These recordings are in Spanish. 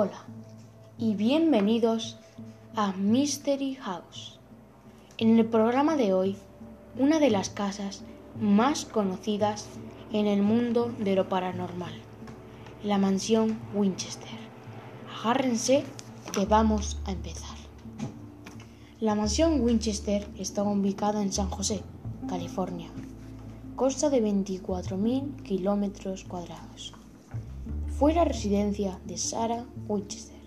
Hola y bienvenidos a Mystery House. En el programa de hoy, una de las casas más conocidas en el mundo de lo paranormal, la mansión Winchester. Agárrense que vamos a empezar. La mansión Winchester está ubicada en San José, California. Consta de 24.000 kilómetros cuadrados fue la residencia de Sarah Winchester,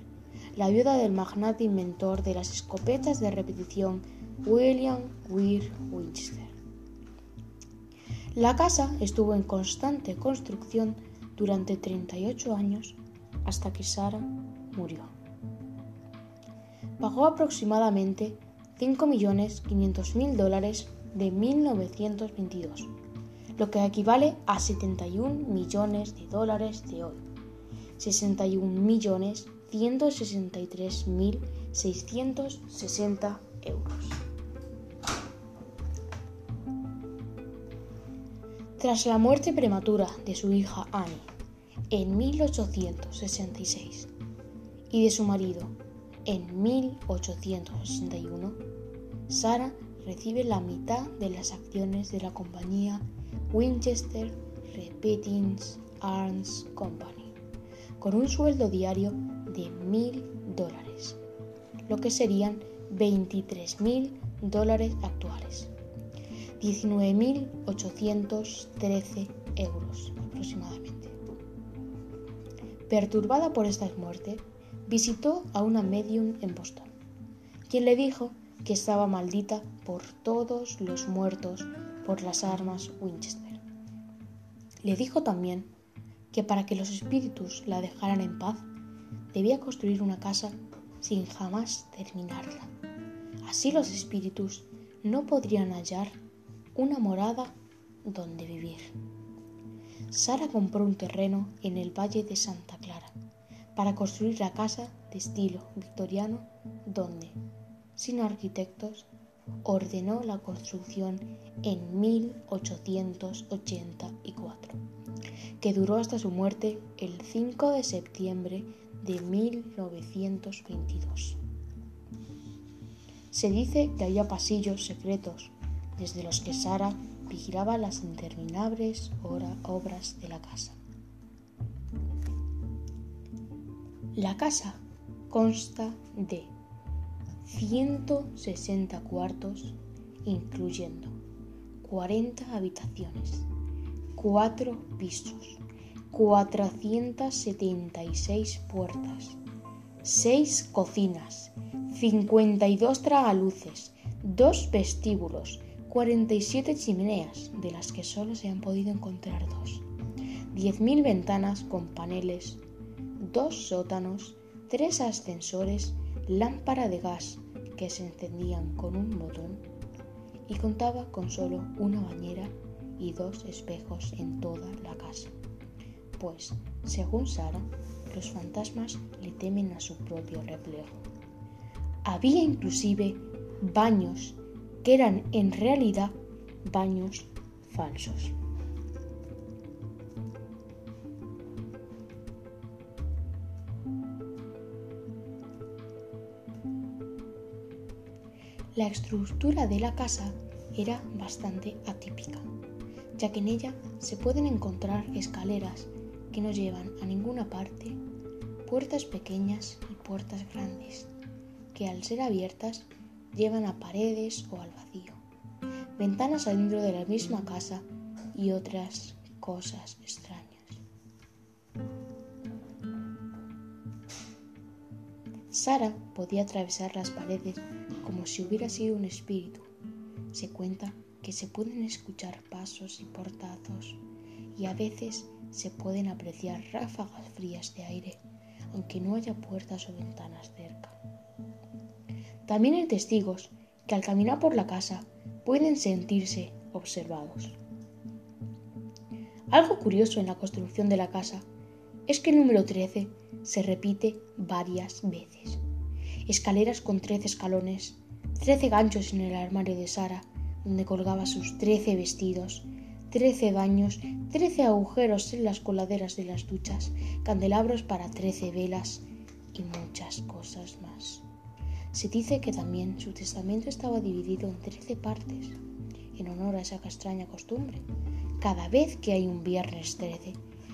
la viuda del magnate inventor de las escopetas de repetición William Weir Winchester. La casa estuvo en constante construcción durante 38 años hasta que Sarah murió. Pagó aproximadamente 5.500.000 dólares de 1922, lo que equivale a 71 millones de dólares de hoy. 61.163.660 euros. Tras la muerte prematura de su hija Annie en 1866 y de su marido en 1861, Sara recibe la mitad de las acciones de la compañía Winchester Repeating Arms Company con un sueldo diario de mil dólares, lo que serían 23 mil dólares actuales, 19.813 euros aproximadamente. Perturbada por esta muerte, visitó a una medium en Boston, quien le dijo que estaba maldita por todos los muertos por las armas Winchester. Le dijo también que para que los espíritus la dejaran en paz, debía construir una casa sin jamás terminarla. Así los espíritus no podrían hallar una morada donde vivir. Sara compró un terreno en el Valle de Santa Clara para construir la casa de estilo victoriano donde, sin arquitectos, ordenó la construcción en 1884 que duró hasta su muerte el 5 de septiembre de 1922. Se dice que había pasillos secretos desde los que Sara vigilaba las interminables obras de la casa. La casa consta de 160 cuartos, incluyendo 40 habitaciones, cuatro pisos, 476 puertas, 6 cocinas, 52 tragaluces, 2 vestíbulos, 47 chimeneas, de las que solo se han podido encontrar dos, 10.000 ventanas con paneles, 2 sótanos, 3 ascensores, lámpara de gas que se encendían con un botón y contaba con solo una bañera y dos espejos en toda la casa. Pues, según Sara, los fantasmas le temen a su propio reflejo. Había inclusive baños que eran en realidad baños falsos. La estructura de la casa era bastante atípica ya que en ella se pueden encontrar escaleras que no llevan a ninguna parte, puertas pequeñas y puertas grandes, que al ser abiertas llevan a paredes o al vacío, ventanas adentro de la misma casa y otras cosas extrañas. Sara podía atravesar las paredes como si hubiera sido un espíritu. Se cuenta que se pueden escuchar pasos y portazos y a veces se pueden apreciar ráfagas frías de aire, aunque no haya puertas o ventanas cerca. También hay testigos que al caminar por la casa pueden sentirse observados. Algo curioso en la construcción de la casa es que el número 13 se repite varias veces. Escaleras con 13 escalones, 13 ganchos en el armario de Sara donde colgaba sus trece vestidos, trece baños, trece agujeros en las coladeras de las duchas, candelabros para trece velas, y muchas cosas más. Se dice que también su testamento estaba dividido en trece partes, en honor a esa extraña costumbre. Cada vez que hay un viernes 13,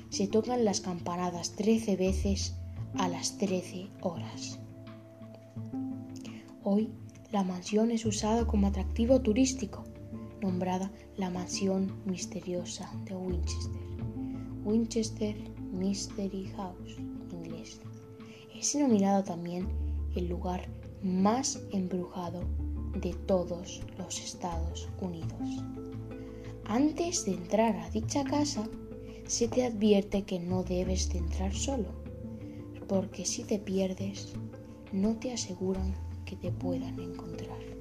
se tocan las campanadas trece veces a las trece horas. Hoy la mansión es usada como atractivo turístico, nombrada la Mansión Misteriosa de Winchester. Winchester Mystery House, en inglés. Es denominado también el lugar más embrujado de todos los Estados Unidos. Antes de entrar a dicha casa, se te advierte que no debes de entrar solo, porque si te pierdes, no te aseguran que te puedan encontrar.